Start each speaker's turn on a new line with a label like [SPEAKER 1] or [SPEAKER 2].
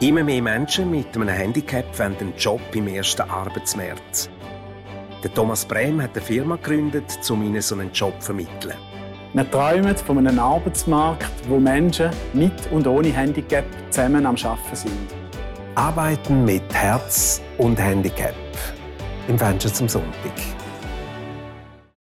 [SPEAKER 1] Immer mehr Menschen mit einem Handicap wollen einen Job im ersten Arbeitsmarkt. Der Thomas Brehm hat eine Firma gegründet, um ihnen so einen Job zu vermitteln.
[SPEAKER 2] Wir träumen von einem Arbeitsmarkt, wo Menschen mit und ohne Handicap zusammen am Arbeiten sind.
[SPEAKER 1] Arbeiten mit Herz und Handicap. Im Fenster zum Sonntag.